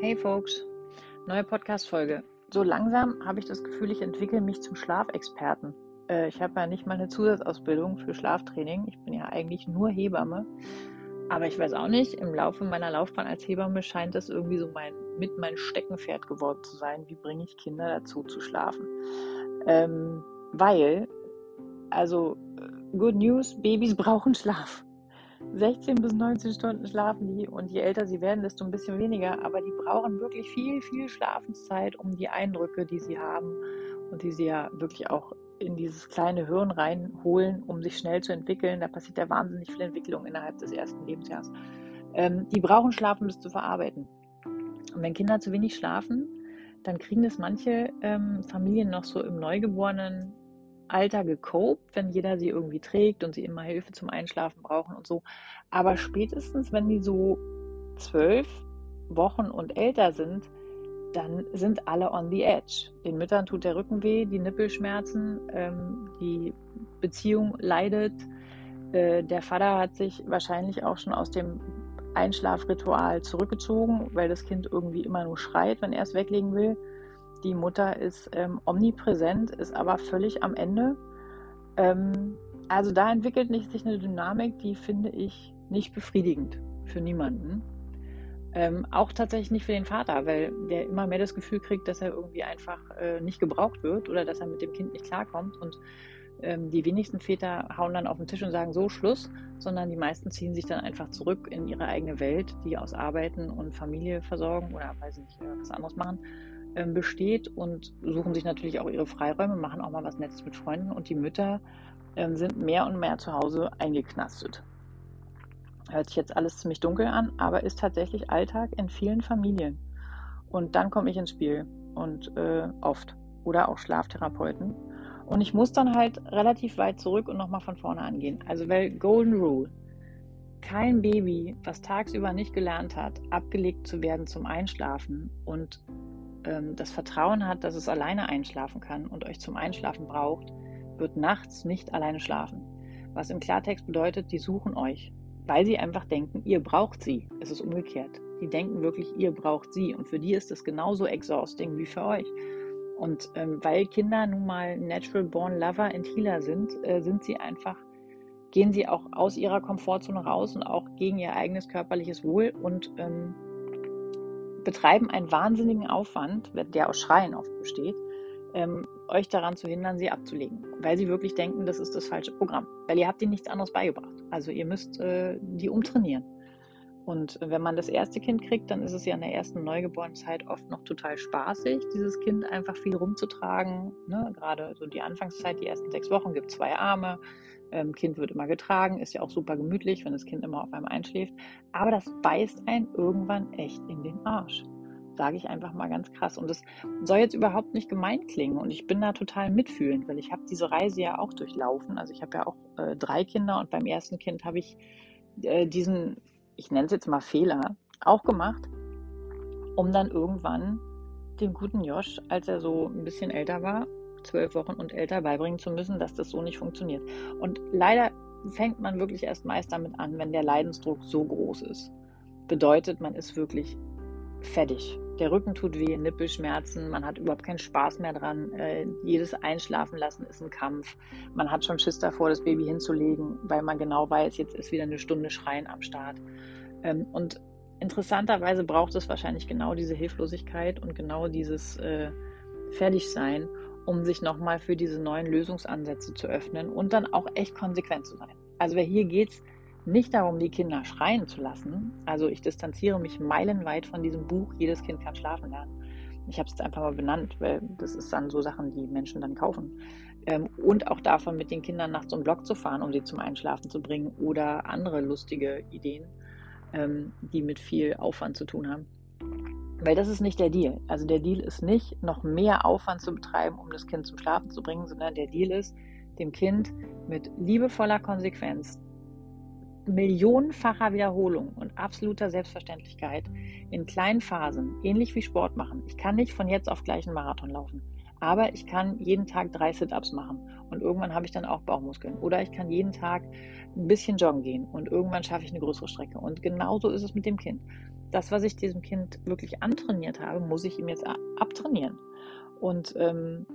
Hey Folks, neue Podcast-Folge. So langsam habe ich das Gefühl, ich entwickle mich zum Schlafexperten. Äh, ich habe ja nicht mal eine Zusatzausbildung für Schlaftraining. Ich bin ja eigentlich nur Hebamme. Aber ich weiß auch nicht, im Laufe meiner Laufbahn als Hebamme scheint das irgendwie so mein, mit mein Steckenpferd geworden zu sein. Wie bringe ich Kinder dazu zu schlafen? Ähm, weil, also, äh, good news, Babys brauchen Schlaf. 16 bis 19 Stunden schlafen die und je älter sie werden, desto ein bisschen weniger. Aber die brauchen wirklich viel, viel Schlafenszeit, um die Eindrücke, die sie haben und die sie ja wirklich auch in dieses kleine Hirn reinholen, um sich schnell zu entwickeln. Da passiert ja wahnsinnig viel Entwicklung innerhalb des ersten Lebensjahres. Ähm, die brauchen Schlaf, um das zu verarbeiten. Und wenn Kinder zu wenig schlafen, dann kriegen das manche ähm, Familien noch so im Neugeborenen Alter gecopt, wenn jeder sie irgendwie trägt und sie immer Hilfe zum Einschlafen brauchen und so. Aber spätestens, wenn die so zwölf Wochen und älter sind, dann sind alle on the edge. Den Müttern tut der Rücken weh, die Nippelschmerzen, ähm, die Beziehung leidet. Äh, der Vater hat sich wahrscheinlich auch schon aus dem Einschlafritual zurückgezogen, weil das Kind irgendwie immer nur schreit, wenn er es weglegen will. Die Mutter ist ähm, omnipräsent, ist aber völlig am Ende. Ähm, also da entwickelt sich eine Dynamik, die finde ich nicht befriedigend für niemanden. Ähm, auch tatsächlich nicht für den Vater, weil der immer mehr das Gefühl kriegt, dass er irgendwie einfach äh, nicht gebraucht wird oder dass er mit dem Kind nicht klarkommt. Und ähm, die wenigsten Väter hauen dann auf den Tisch und sagen so Schluss, sondern die meisten ziehen sich dann einfach zurück in ihre eigene Welt, die aus Arbeiten und Familie versorgen oder weiß nicht, äh, was anderes machen besteht und suchen sich natürlich auch ihre Freiräume, machen auch mal was Nettes mit Freunden und die Mütter ähm, sind mehr und mehr zu Hause eingeknastet. Hört sich jetzt alles ziemlich dunkel an, aber ist tatsächlich Alltag in vielen Familien. Und dann komme ich ins Spiel und äh, oft oder auch Schlaftherapeuten. Und ich muss dann halt relativ weit zurück und nochmal von vorne angehen. Also, weil Golden Rule, kein Baby, was tagsüber nicht gelernt hat, abgelegt zu werden zum Einschlafen und ähm, das Vertrauen hat, dass es alleine einschlafen kann und euch zum Einschlafen braucht, wird nachts nicht alleine schlafen. Was im Klartext bedeutet, die suchen euch, weil sie einfach denken, ihr braucht sie. Es ist umgekehrt. Die denken wirklich, ihr braucht sie. Und für die ist es genauso exhausting wie für euch. Und ähm, weil Kinder nun mal natural born lover and healer sind, äh, sind sie einfach, gehen sie auch aus ihrer Komfortzone raus und auch gegen ihr eigenes körperliches Wohl und ähm, betreiben einen wahnsinnigen Aufwand, der aus Schreien oft besteht, ähm, euch daran zu hindern, sie abzulegen, weil sie wirklich denken, das ist das falsche Programm, weil ihr habt ihnen nichts anderes beigebracht. Also ihr müsst äh, die umtrainieren. Und wenn man das erste Kind kriegt, dann ist es ja in der ersten Neugeborenzeit oft noch total spaßig, dieses Kind einfach viel rumzutragen. Ne? Gerade so die Anfangszeit, die ersten sechs Wochen, gibt zwei Arme, ähm, Kind wird immer getragen, ist ja auch super gemütlich, wenn das Kind immer auf einem einschläft. Aber das beißt einen irgendwann echt in den Arsch. Sage ich einfach mal ganz krass. Und das soll jetzt überhaupt nicht gemein klingen. Und ich bin da total mitfühlend, weil ich habe diese Reise ja auch durchlaufen. Also ich habe ja auch äh, drei Kinder und beim ersten Kind habe ich äh, diesen, ich nenne es jetzt mal Fehler, auch gemacht, um dann irgendwann dem guten Josh, als er so ein bisschen älter war, zwölf Wochen und älter beibringen zu müssen, dass das so nicht funktioniert. Und leider fängt man wirklich erst meist damit an, wenn der Leidensdruck so groß ist. Bedeutet, man ist wirklich fertig. Der Rücken tut weh, Nippelschmerzen, man hat überhaupt keinen Spaß mehr dran. Äh, jedes Einschlafen lassen ist ein Kampf. Man hat schon Schiss davor, das Baby hinzulegen, weil man genau weiß, jetzt ist wieder eine Stunde Schreien am Start. Ähm, und interessanterweise braucht es wahrscheinlich genau diese Hilflosigkeit und genau dieses äh, Fertigsein, um sich nochmal für diese neuen Lösungsansätze zu öffnen und dann auch echt konsequent zu sein. Also hier geht es nicht darum, die Kinder schreien zu lassen. Also ich distanziere mich meilenweit von diesem Buch, jedes Kind kann schlafen lernen. Ich habe es jetzt einfach mal benannt, weil das ist dann so Sachen, die Menschen dann kaufen. Ähm, und auch davon, mit den Kindern nachts um Block zu fahren, um sie zum Einschlafen zu bringen oder andere lustige Ideen, ähm, die mit viel Aufwand zu tun haben. Weil das ist nicht der Deal. Also der Deal ist nicht, noch mehr Aufwand zu betreiben, um das Kind zum Schlafen zu bringen, sondern der Deal ist, dem Kind mit liebevoller Konsequenz, millionenfacher Wiederholung und absoluter Selbstverständlichkeit in kleinen Phasen, ähnlich wie Sport machen. Ich kann nicht von jetzt auf gleich einen Marathon laufen, aber ich kann jeden Tag drei Sit-ups machen Und irgendwann habe ich dann auch Bauchmuskeln. Oder ich kann jeden Tag ein bisschen joggen gehen und irgendwann schaffe ich eine größere Strecke. Und genauso ist es mit dem Kind. Das, was ich diesem Kind wirklich antrainiert habe, muss ich ihm jetzt abtrainieren. Und ähm,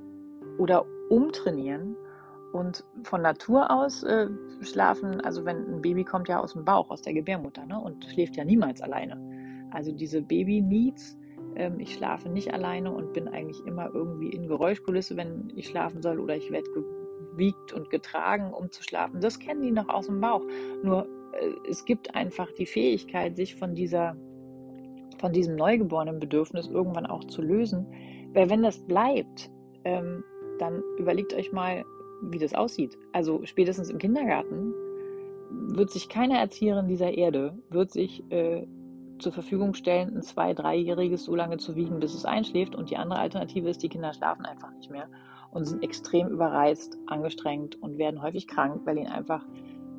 oder umtrainieren. Und von Natur aus äh, schlafen, also wenn ein Baby kommt ja aus dem Bauch, aus der Gebärmutter, ne, und schläft ja niemals alleine. Also diese Baby-Needs, ähm, ich schlafe nicht alleine und bin eigentlich immer irgendwie in Geräuschkulisse, wenn ich schlafen soll, oder ich werde gewiegt und getragen, um zu schlafen. Das kennen die noch aus dem Bauch. Nur äh, es gibt einfach die Fähigkeit, sich von dieser von diesem neugeborenen Bedürfnis irgendwann auch zu lösen. Weil wenn das bleibt, ähm, dann überlegt euch mal, wie das aussieht. Also spätestens im Kindergarten wird sich keine Erzieherin dieser Erde wird sich äh, zur Verfügung stellen, ein zwei-, dreijähriges so lange zu wiegen, bis es einschläft. Und die andere Alternative ist, die Kinder schlafen einfach nicht mehr und sind extrem überreizt, angestrengt und werden häufig krank, weil ihnen einfach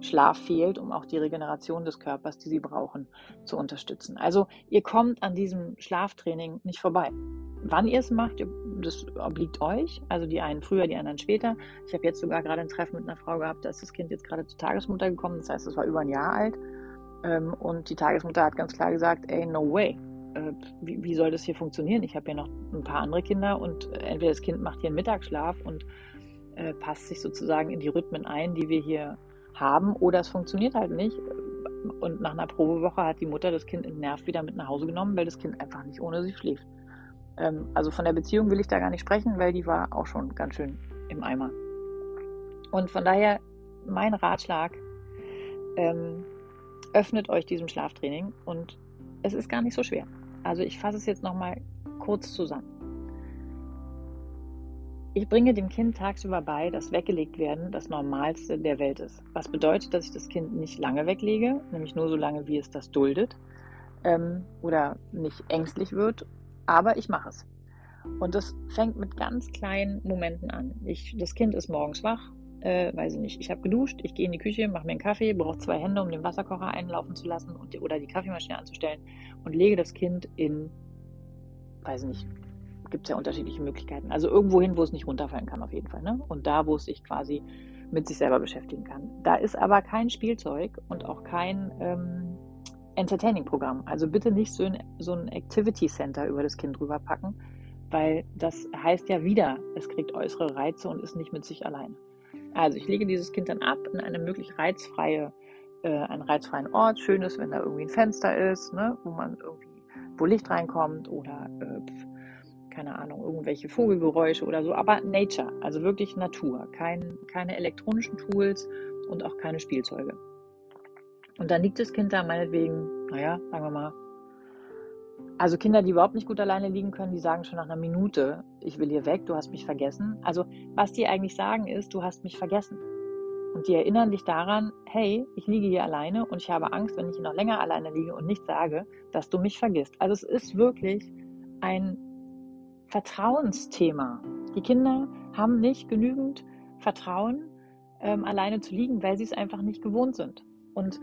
Schlaf fehlt, um auch die Regeneration des Körpers, die sie brauchen, zu unterstützen. Also ihr kommt an diesem Schlaftraining nicht vorbei. Wann ihr es macht, das obliegt euch. Also die einen früher, die anderen später. Ich habe jetzt sogar gerade ein Treffen mit einer Frau gehabt, da ist das Kind jetzt gerade zur Tagesmutter gekommen. Das heißt, es war über ein Jahr alt. Ähm, und die Tagesmutter hat ganz klar gesagt, ey, no way. Äh, wie, soll das hier funktionieren? Ich habe ja noch ein paar andere Kinder und entweder das Kind macht hier einen Mittagsschlaf und äh, passt sich sozusagen in die Rhythmen ein, die wir hier haben, oder es funktioniert halt nicht. Und nach einer Probewoche hat die Mutter das Kind entnervt wieder mit nach Hause genommen, weil das Kind einfach nicht ohne sie schläft. Ähm, also von der Beziehung will ich da gar nicht sprechen, weil die war auch schon ganz schön im Eimer. Und von daher mein Ratschlag, ähm, öffnet euch diesem Schlaftraining und es ist gar nicht so schwer. Also ich fasse es jetzt nochmal kurz zusammen. Ich bringe dem Kind tagsüber bei, dass weggelegt werden das Normalste der Welt ist. Was bedeutet, dass ich das Kind nicht lange weglege, nämlich nur so lange, wie es das duldet ähm, oder nicht ängstlich wird, aber ich mache es. Und das fängt mit ganz kleinen Momenten an. Ich, das Kind ist morgens wach, äh, weiß ich nicht, ich habe geduscht, ich gehe in die Küche, mache mir einen Kaffee, brauche zwei Hände, um den Wasserkocher einlaufen zu lassen und oder die Kaffeemaschine anzustellen und lege das Kind in, weiß ich nicht, gibt es ja unterschiedliche Möglichkeiten. Also irgendwo hin, wo es nicht runterfallen kann, auf jeden Fall. Ne? Und da, wo es sich quasi mit sich selber beschäftigen kann. Da ist aber kein Spielzeug und auch kein ähm, Entertaining-Programm. Also bitte nicht so ein, so ein Activity Center über das Kind drüber packen, weil das heißt ja wieder, es kriegt äußere Reize und ist nicht mit sich allein. Also ich lege dieses Kind dann ab in eine möglich reizfreie, äh, einen reizfreien Ort. Schön ist, wenn da irgendwie ein Fenster ist, ne, wo man irgendwie, wo Licht reinkommt oder äh, keine Ahnung, irgendwelche Vogelgeräusche oder so, aber Nature, also wirklich Natur, kein, keine elektronischen Tools und auch keine Spielzeuge. Und dann liegt das Kind da meinetwegen, naja, sagen wir mal, also Kinder, die überhaupt nicht gut alleine liegen können, die sagen schon nach einer Minute, ich will hier weg, du hast mich vergessen. Also was die eigentlich sagen ist, du hast mich vergessen. Und die erinnern dich daran, hey, ich liege hier alleine und ich habe Angst, wenn ich hier noch länger alleine liege und nichts sage, dass du mich vergisst. Also es ist wirklich ein Vertrauensthema. Die Kinder haben nicht genügend Vertrauen, ähm, alleine zu liegen, weil sie es einfach nicht gewohnt sind. Und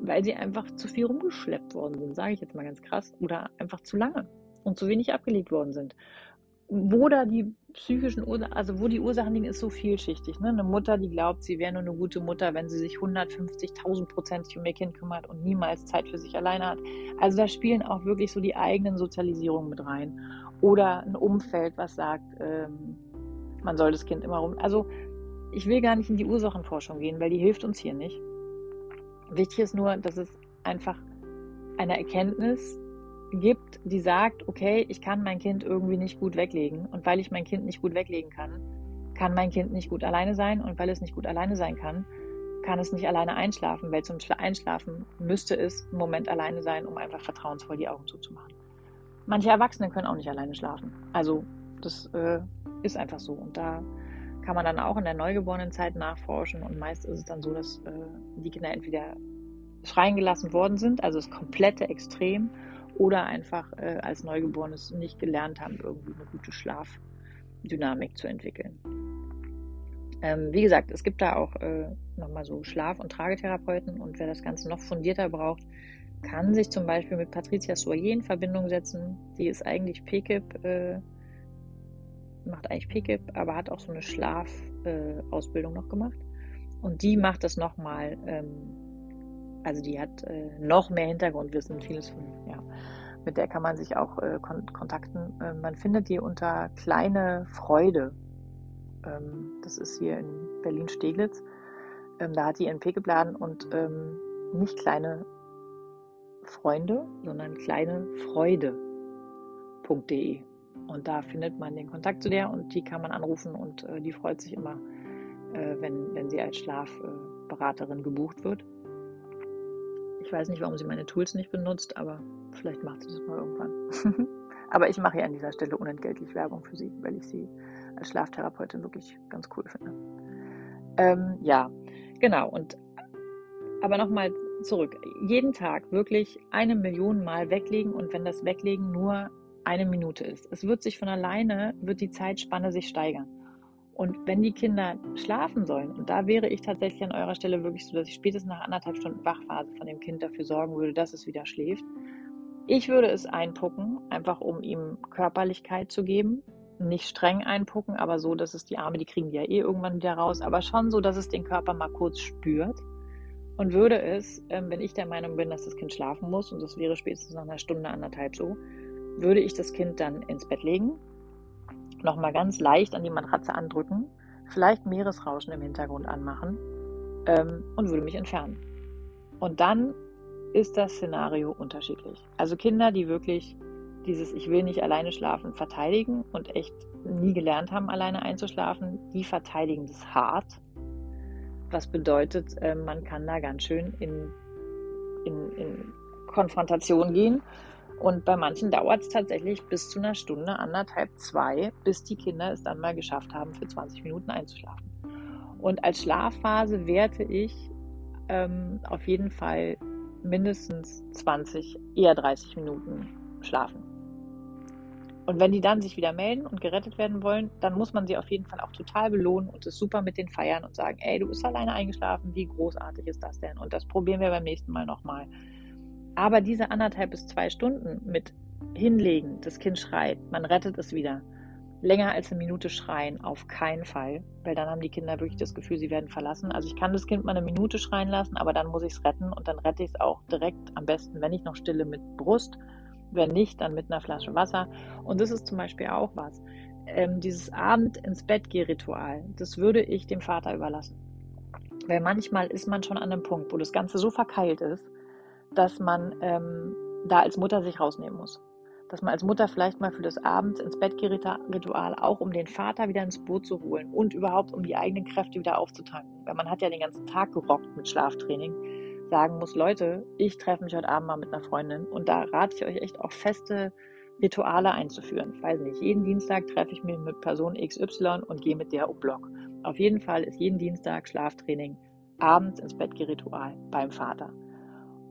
weil sie einfach zu viel rumgeschleppt worden sind, sage ich jetzt mal ganz krass, oder einfach zu lange und zu wenig abgelegt worden sind. Wo da die psychischen Ursachen, also wo die Ursachen liegen, ist so vielschichtig. Ne? Eine Mutter, die glaubt, sie wäre nur eine gute Mutter, wenn sie sich 150.000 Prozent um ihr Kind kümmert und niemals Zeit für sich alleine hat. Also da spielen auch wirklich so die eigenen Sozialisierungen mit rein oder ein Umfeld, was sagt, ähm, man soll das Kind immer rum. Also ich will gar nicht in die Ursachenforschung gehen, weil die hilft uns hier nicht. Wichtig ist nur, dass es einfach eine Erkenntnis gibt, die sagt, okay, ich kann mein Kind irgendwie nicht gut weglegen. Und weil ich mein Kind nicht gut weglegen kann, kann mein Kind nicht gut alleine sein. Und weil es nicht gut alleine sein kann, kann es nicht alleine einschlafen, weil zum Einschlafen müsste es im Moment alleine sein, um einfach vertrauensvoll die Augen zuzumachen. Manche Erwachsene können auch nicht alleine schlafen. Also das äh, ist einfach so. Und da kann man dann auch in der neugeborenen Zeit nachforschen. Und meist ist es dann so, dass äh, die Kinder entweder freien gelassen worden sind, also das komplette Extrem, oder einfach äh, als Neugeborenes nicht gelernt haben, irgendwie eine gute Schlafdynamik zu entwickeln. Ähm, wie gesagt, es gibt da auch äh, nochmal so Schlaf- und Tragetherapeuten und wer das Ganze noch fundierter braucht, kann sich zum Beispiel mit Patricia Soyer in Verbindung setzen. Die ist eigentlich PKIP, äh, macht eigentlich PKIP, aber hat auch so eine Schlaf, Schlafausbildung äh, noch gemacht. Und die macht das nochmal, ähm, also die hat äh, noch mehr Hintergrundwissen, vieles von, ja, mit der kann man sich auch äh, kon kontakten. Äh, man findet die unter Kleine Freude. Ähm, das ist hier in Berlin-Steglitz. Ähm, da hat die Pick geladen und ähm, nicht kleine Freunde, sondern kleine Freude.de. Und da findet man den Kontakt zu der und die kann man anrufen und äh, die freut sich immer, äh, wenn, wenn sie als Schlafberaterin gebucht wird. Ich weiß nicht, warum sie meine Tools nicht benutzt, aber vielleicht macht sie das mal irgendwann. aber ich mache hier an dieser Stelle unentgeltlich Werbung für sie, weil ich sie als Schlaftherapeutin wirklich ganz cool finde. Ähm, ja, genau. Und aber nochmal zurück. Jeden Tag wirklich eine Million Mal weglegen und wenn das Weglegen nur eine Minute ist. Es wird sich von alleine, wird die Zeitspanne sich steigern. Und wenn die Kinder schlafen sollen, und da wäre ich tatsächlich an eurer Stelle wirklich so, dass ich spätestens nach anderthalb Stunden Wachphase von dem Kind dafür sorgen würde, dass es wieder schläft. Ich würde es einpucken, einfach um ihm Körperlichkeit zu geben. Nicht streng einpucken, aber so, dass es die Arme, die kriegen die ja eh irgendwann wieder raus, aber schon so, dass es den Körper mal kurz spürt. Und würde es, ähm, wenn ich der Meinung bin, dass das Kind schlafen muss, und das wäre spätestens nach einer Stunde, anderthalb so, würde ich das Kind dann ins Bett legen, nochmal ganz leicht an die Matratze andrücken, vielleicht Meeresrauschen im Hintergrund anmachen ähm, und würde mich entfernen. Und dann ist das Szenario unterschiedlich. Also Kinder, die wirklich dieses Ich will nicht alleine schlafen verteidigen und echt nie gelernt haben, alleine einzuschlafen, die verteidigen das hart. Was bedeutet, äh, man kann da ganz schön in, in, in Konfrontation gehen und bei manchen dauert es tatsächlich bis zu einer Stunde, anderthalb, zwei, bis die Kinder es dann mal geschafft haben, für 20 Minuten einzuschlafen. Und als Schlafphase werte ich ähm, auf jeden Fall mindestens 20, eher 30 Minuten schlafen. Und wenn die dann sich wieder melden und gerettet werden wollen, dann muss man sie auf jeden Fall auch total belohnen und es super mit den feiern und sagen, ey, du bist alleine eingeschlafen, wie großartig ist das denn? Und das probieren wir beim nächsten Mal nochmal. Aber diese anderthalb bis zwei Stunden mit hinlegen, das Kind schreit, man rettet es wieder. Länger als eine Minute schreien, auf keinen Fall, weil dann haben die Kinder wirklich das Gefühl, sie werden verlassen. Also ich kann das Kind mal eine Minute schreien lassen, aber dann muss ich es retten und dann rette ich es auch direkt am besten, wenn ich noch stille mit Brust, wenn nicht, dann mit einer Flasche Wasser. Und das ist zum Beispiel auch was. Ähm, dieses Abend ins Bett geh Ritual, das würde ich dem Vater überlassen. Weil manchmal ist man schon an einem Punkt, wo das Ganze so verkeilt ist, dass man ähm, da als Mutter sich rausnehmen muss. Dass man als Mutter vielleicht mal für das Abend ins Bettgeritual auch um den Vater wieder ins Boot zu holen und überhaupt um die eigenen Kräfte wieder aufzutanken. Weil man hat ja den ganzen Tag gerockt mit Schlaftraining. Sagen muss, Leute, ich treffe mich heute Abend mal mit einer Freundin und da rate ich euch echt auch feste Rituale einzuführen. Ich weiß nicht, jeden Dienstag treffe ich mich mit Person XY und gehe mit der um Block. Auf jeden Fall ist jeden Dienstag Schlaftraining abends ins Bettgeritual beim Vater.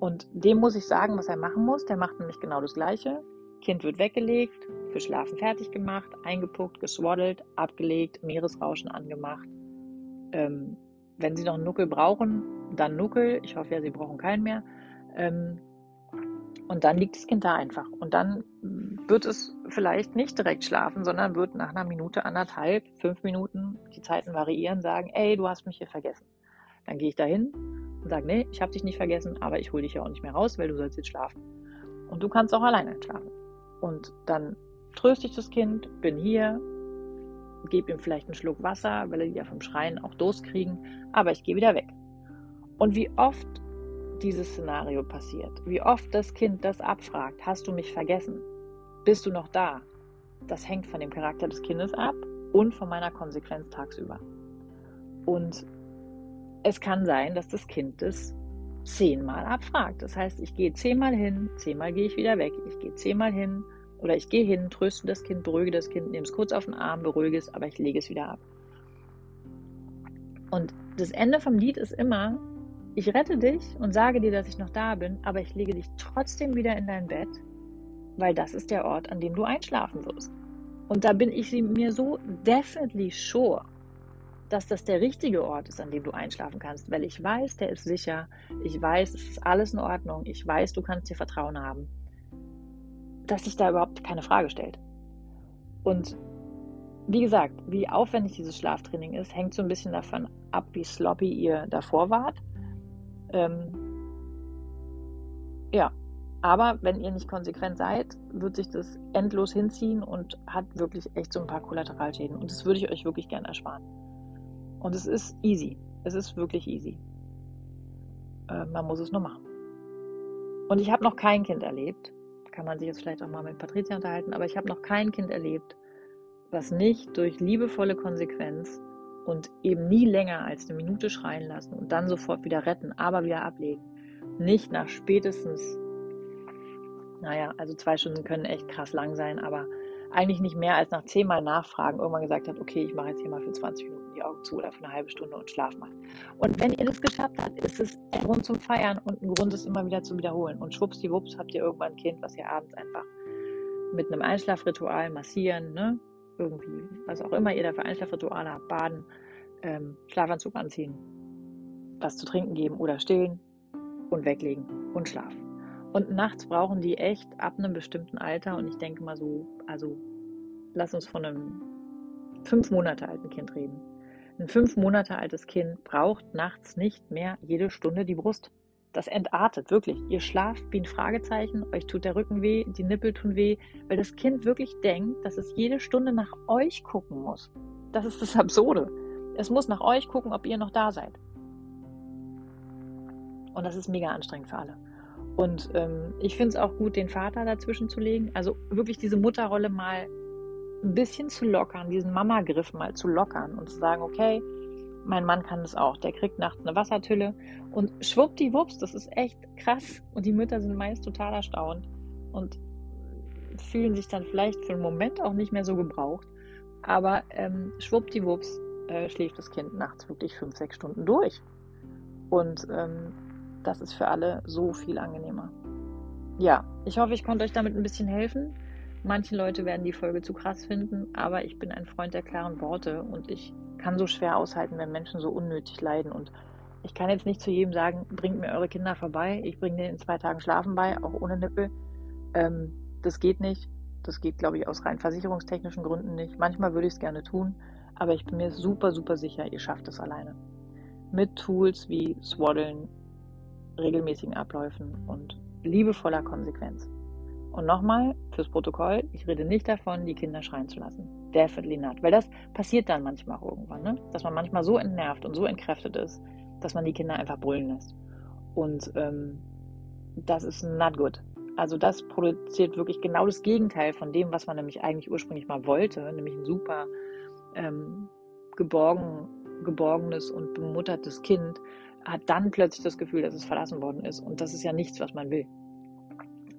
Und dem muss ich sagen, was er machen muss. Der macht nämlich genau das Gleiche. Kind wird weggelegt, für Schlafen fertig gemacht, eingepuckt, geswaddelt, abgelegt, Meeresrauschen angemacht. Ähm, wenn Sie noch einen Nuckel brauchen, dann Nuckel. Ich hoffe ja, Sie brauchen keinen mehr. Ähm, und dann liegt das Kind da einfach. Und dann wird es vielleicht nicht direkt schlafen, sondern wird nach einer Minute, anderthalb, fünf Minuten, die Zeiten variieren, sagen, ey, du hast mich hier vergessen. Dann gehe ich dahin, und sage, nee, ich habe dich nicht vergessen, aber ich hole dich ja auch nicht mehr raus, weil du sollst jetzt schlafen. Und du kannst auch alleine schlafen. Und dann tröste ich das Kind, bin hier, gebe ihm vielleicht einen Schluck Wasser, weil er ja vom Schreien auch Durst kriegen, aber ich gehe wieder weg. Und wie oft dieses Szenario passiert, wie oft das Kind das abfragt, hast du mich vergessen? Bist du noch da? Das hängt von dem Charakter des Kindes ab und von meiner Konsequenz tagsüber. Und es kann sein, dass das Kind es zehnmal abfragt. Das heißt, ich gehe zehnmal hin, zehnmal gehe ich wieder weg. Ich gehe zehnmal hin oder ich gehe hin, tröste das Kind, beruhige das Kind, nehme es kurz auf den Arm, beruhige es, aber ich lege es wieder ab. Und das Ende vom Lied ist immer, ich rette dich und sage dir, dass ich noch da bin, aber ich lege dich trotzdem wieder in dein Bett, weil das ist der Ort, an dem du einschlafen wirst. Und da bin ich mir so definitely sure, dass das der richtige Ort ist, an dem du einschlafen kannst, weil ich weiß, der ist sicher. Ich weiß, es ist alles in Ordnung. Ich weiß, du kannst dir Vertrauen haben, dass sich da überhaupt keine Frage stellt. Und wie gesagt, wie aufwendig dieses Schlaftraining ist, hängt so ein bisschen davon ab, wie sloppy ihr davor wart. Ähm, ja, aber wenn ihr nicht konsequent seid, wird sich das endlos hinziehen und hat wirklich echt so ein paar Kollateralschäden. Und das würde ich euch wirklich gerne ersparen. Und es ist easy. Es ist wirklich easy. Äh, man muss es nur machen. Und ich habe noch kein Kind erlebt. Kann man sich jetzt vielleicht auch mal mit Patricia unterhalten, aber ich habe noch kein Kind erlebt, was nicht durch liebevolle Konsequenz und eben nie länger als eine Minute schreien lassen und dann sofort wieder retten, aber wieder ablegen, nicht nach spätestens naja, also zwei Stunden können echt krass lang sein, aber eigentlich nicht mehr als nach zehnmal Nachfragen irgendwann gesagt hat, okay, ich mache jetzt hier mal für 20 Minuten die Augen zu oder für eine halbe Stunde und schlaf mal. Und wenn ihr das geschafft habt, ist es ein Grund zum Feiern und ein Grund, es immer wieder zu wiederholen. Und schwuppsdiwupps habt ihr irgendwann ein Kind, was ihr abends einfach mit einem Einschlafritual massieren, ne? irgendwie, was auch immer ihr da für Einschlafrituale habt, baden, ähm, Schlafanzug anziehen, was zu trinken geben oder stillen und weglegen und schlafen. Und nachts brauchen die echt ab einem bestimmten Alter, und ich denke mal so, also lass uns von einem fünf Monate alten Kind reden. Ein fünf Monate altes Kind braucht nachts nicht mehr jede Stunde die Brust. Das entartet wirklich. Ihr schlaft wie ein Fragezeichen, euch tut der Rücken weh, die Nippel tun weh, weil das Kind wirklich denkt, dass es jede Stunde nach euch gucken muss. Das ist das Absurde. Es muss nach euch gucken, ob ihr noch da seid. Und das ist mega anstrengend für alle. Und ähm, ich finde es auch gut, den Vater dazwischen zu legen. Also wirklich diese Mutterrolle mal ein bisschen zu lockern, diesen Mama-Griff mal zu lockern und zu sagen, okay, mein Mann kann das auch. Der kriegt nachts eine Wassertülle und schwuppdiwupps, das ist echt krass. Und die Mütter sind meist total erstaunt und fühlen sich dann vielleicht für einen Moment auch nicht mehr so gebraucht. Aber ähm, schwuppdiwupps äh, schläft das Kind nachts wirklich fünf, sechs Stunden durch. Und ähm, das ist für alle so viel angenehmer. Ja, ich hoffe, ich konnte euch damit ein bisschen helfen. Manche Leute werden die Folge zu krass finden, aber ich bin ein Freund der klaren Worte und ich kann so schwer aushalten, wenn Menschen so unnötig leiden. Und ich kann jetzt nicht zu jedem sagen, bringt mir eure Kinder vorbei, ich bringe denen in zwei Tagen Schlafen bei, auch ohne Nippel. Ähm, das geht nicht. Das geht, glaube ich, aus rein versicherungstechnischen Gründen nicht. Manchmal würde ich es gerne tun, aber ich bin mir super, super sicher, ihr schafft es alleine. Mit Tools wie Swaddeln, regelmäßigen Abläufen und liebevoller Konsequenz. Und nochmal fürs Protokoll, ich rede nicht davon, die Kinder schreien zu lassen. Definitely not. Weil das passiert dann manchmal auch irgendwann, ne? dass man manchmal so entnervt und so entkräftet ist, dass man die Kinder einfach brüllen lässt. Und ähm, das ist not good. Also das produziert wirklich genau das Gegenteil von dem, was man nämlich eigentlich ursprünglich mal wollte, nämlich ein super ähm, geborgen, geborgenes und bemuttertes Kind, hat dann plötzlich das Gefühl, dass es verlassen worden ist. Und das ist ja nichts, was man will.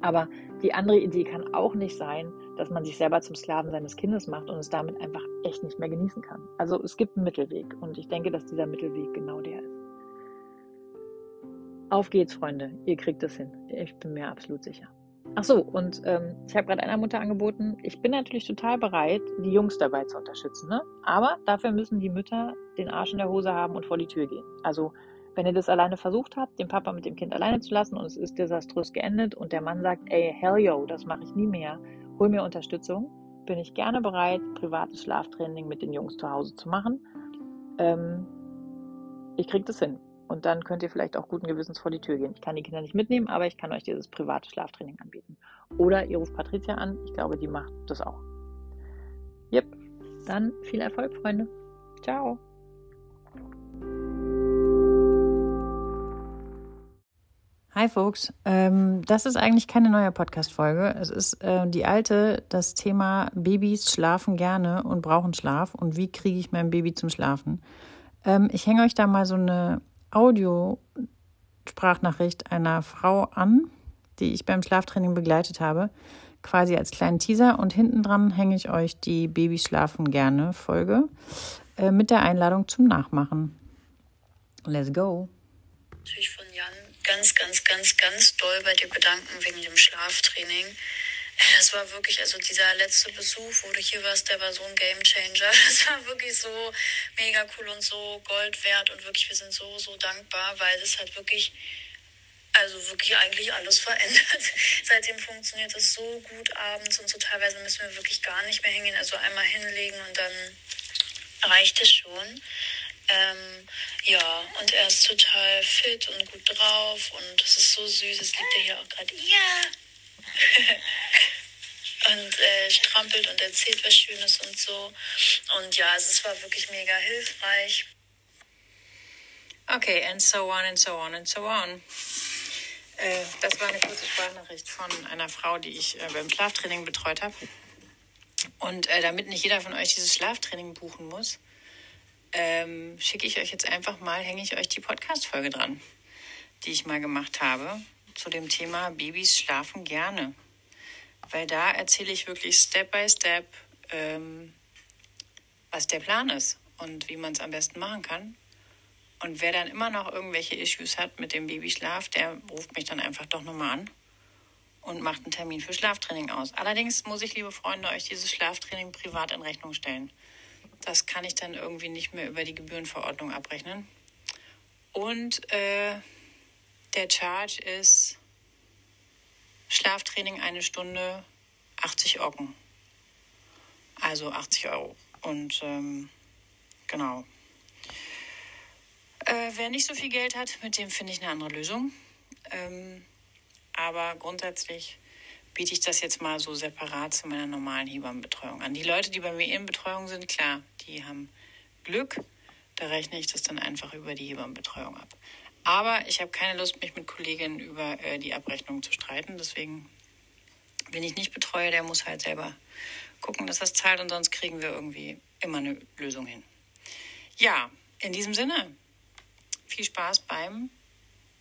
Aber die andere Idee kann auch nicht sein, dass man sich selber zum Sklaven seines Kindes macht und es damit einfach echt nicht mehr genießen kann. Also es gibt einen Mittelweg und ich denke, dass dieser Mittelweg genau der ist. Auf geht's, Freunde. Ihr kriegt es hin. Ich bin mir absolut sicher. Ach so, und ähm, ich habe gerade einer Mutter angeboten, ich bin natürlich total bereit, die Jungs dabei zu unterstützen. Ne? Aber dafür müssen die Mütter den Arsch in der Hose haben und vor die Tür gehen. Also wenn ihr das alleine versucht habt, den Papa mit dem Kind alleine zu lassen und es ist desaströs geendet und der Mann sagt, ey, hell yo, das mache ich nie mehr, hol mir Unterstützung, bin ich gerne bereit, privates Schlaftraining mit den Jungs zu Hause zu machen. Ähm, ich kriege das hin. Und dann könnt ihr vielleicht auch guten Gewissens vor die Tür gehen. Ich kann die Kinder nicht mitnehmen, aber ich kann euch dieses private Schlaftraining anbieten. Oder ihr ruft Patricia an. Ich glaube, die macht das auch. Yep. Dann viel Erfolg, Freunde. Ciao. Hi Folks, ähm, das ist eigentlich keine neue Podcast-Folge. Es ist äh, die alte, das Thema Babys schlafen gerne und brauchen Schlaf und wie kriege ich mein Baby zum Schlafen. Ähm, ich hänge euch da mal so eine Audiosprachnachricht einer Frau an, die ich beim Schlaftraining begleitet habe, quasi als kleinen Teaser und hinten dran hänge ich euch die Babys schlafen gerne Folge äh, mit der Einladung zum Nachmachen. Let's go. Natürlich von Jan ganz, ganz, ganz, ganz doll bei dir bedanken wegen dem Schlaftraining. Äh, das war wirklich, also dieser letzte Besuch, wo du hier warst, der war so ein Game Changer. Das war wirklich so mega cool und so Gold wert und wirklich, wir sind so, so dankbar, weil das halt wirklich also wirklich eigentlich alles verändert. Seitdem funktioniert es so gut abends und so teilweise müssen wir wirklich gar nicht mehr hingehen. Also einmal hinlegen und dann reicht es schon. Ähm, ja, und er ist total fit und gut drauf und das ist so süß. Es liegt er hier auch gerade. Ja! und äh, strampelt und erzählt was Schönes und so. Und ja, also es war wirklich mega hilfreich. Okay, and so on and so on and so on. Äh, das war eine kurze Sprachnachricht von einer Frau, die ich äh, beim Schlaftraining betreut habe. Und äh, damit nicht jeder von euch dieses Schlaftraining buchen muss, ähm, schicke ich euch jetzt einfach mal, hänge ich euch die Podcast-Folge dran, die ich mal gemacht habe zu dem Thema Babys schlafen gerne. Weil da erzähle ich wirklich Step by Step, ähm, was der Plan ist und wie man es am besten machen kann. Und wer dann immer noch irgendwelche Issues hat mit dem Babyschlaf, der ruft mich dann einfach doch nochmal an und macht einen Termin für Schlaftraining aus. Allerdings muss ich, liebe Freunde, euch dieses Schlaftraining privat in Rechnung stellen. Das kann ich dann irgendwie nicht mehr über die Gebührenverordnung abrechnen. Und äh, der Charge ist Schlaftraining eine Stunde 80 Ocken. Also 80 Euro. Und ähm, genau. Äh, wer nicht so viel Geld hat, mit dem finde ich eine andere Lösung. Ähm, aber grundsätzlich biete ich das jetzt mal so separat zu meiner normalen Hebammenbetreuung an. Die Leute, die bei mir in Betreuung sind, klar, die haben Glück. Da rechne ich das dann einfach über die Hebammenbetreuung ab. Aber ich habe keine Lust, mich mit Kolleginnen über äh, die Abrechnung zu streiten. Deswegen, wenn ich nicht betreue, der muss halt selber gucken, dass das zahlt und sonst kriegen wir irgendwie immer eine Lösung hin. Ja, in diesem Sinne, viel Spaß beim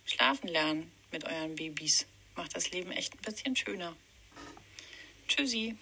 Schlafen lernen mit euren Babys. Macht das Leben echt ein bisschen schöner. Tschüssi.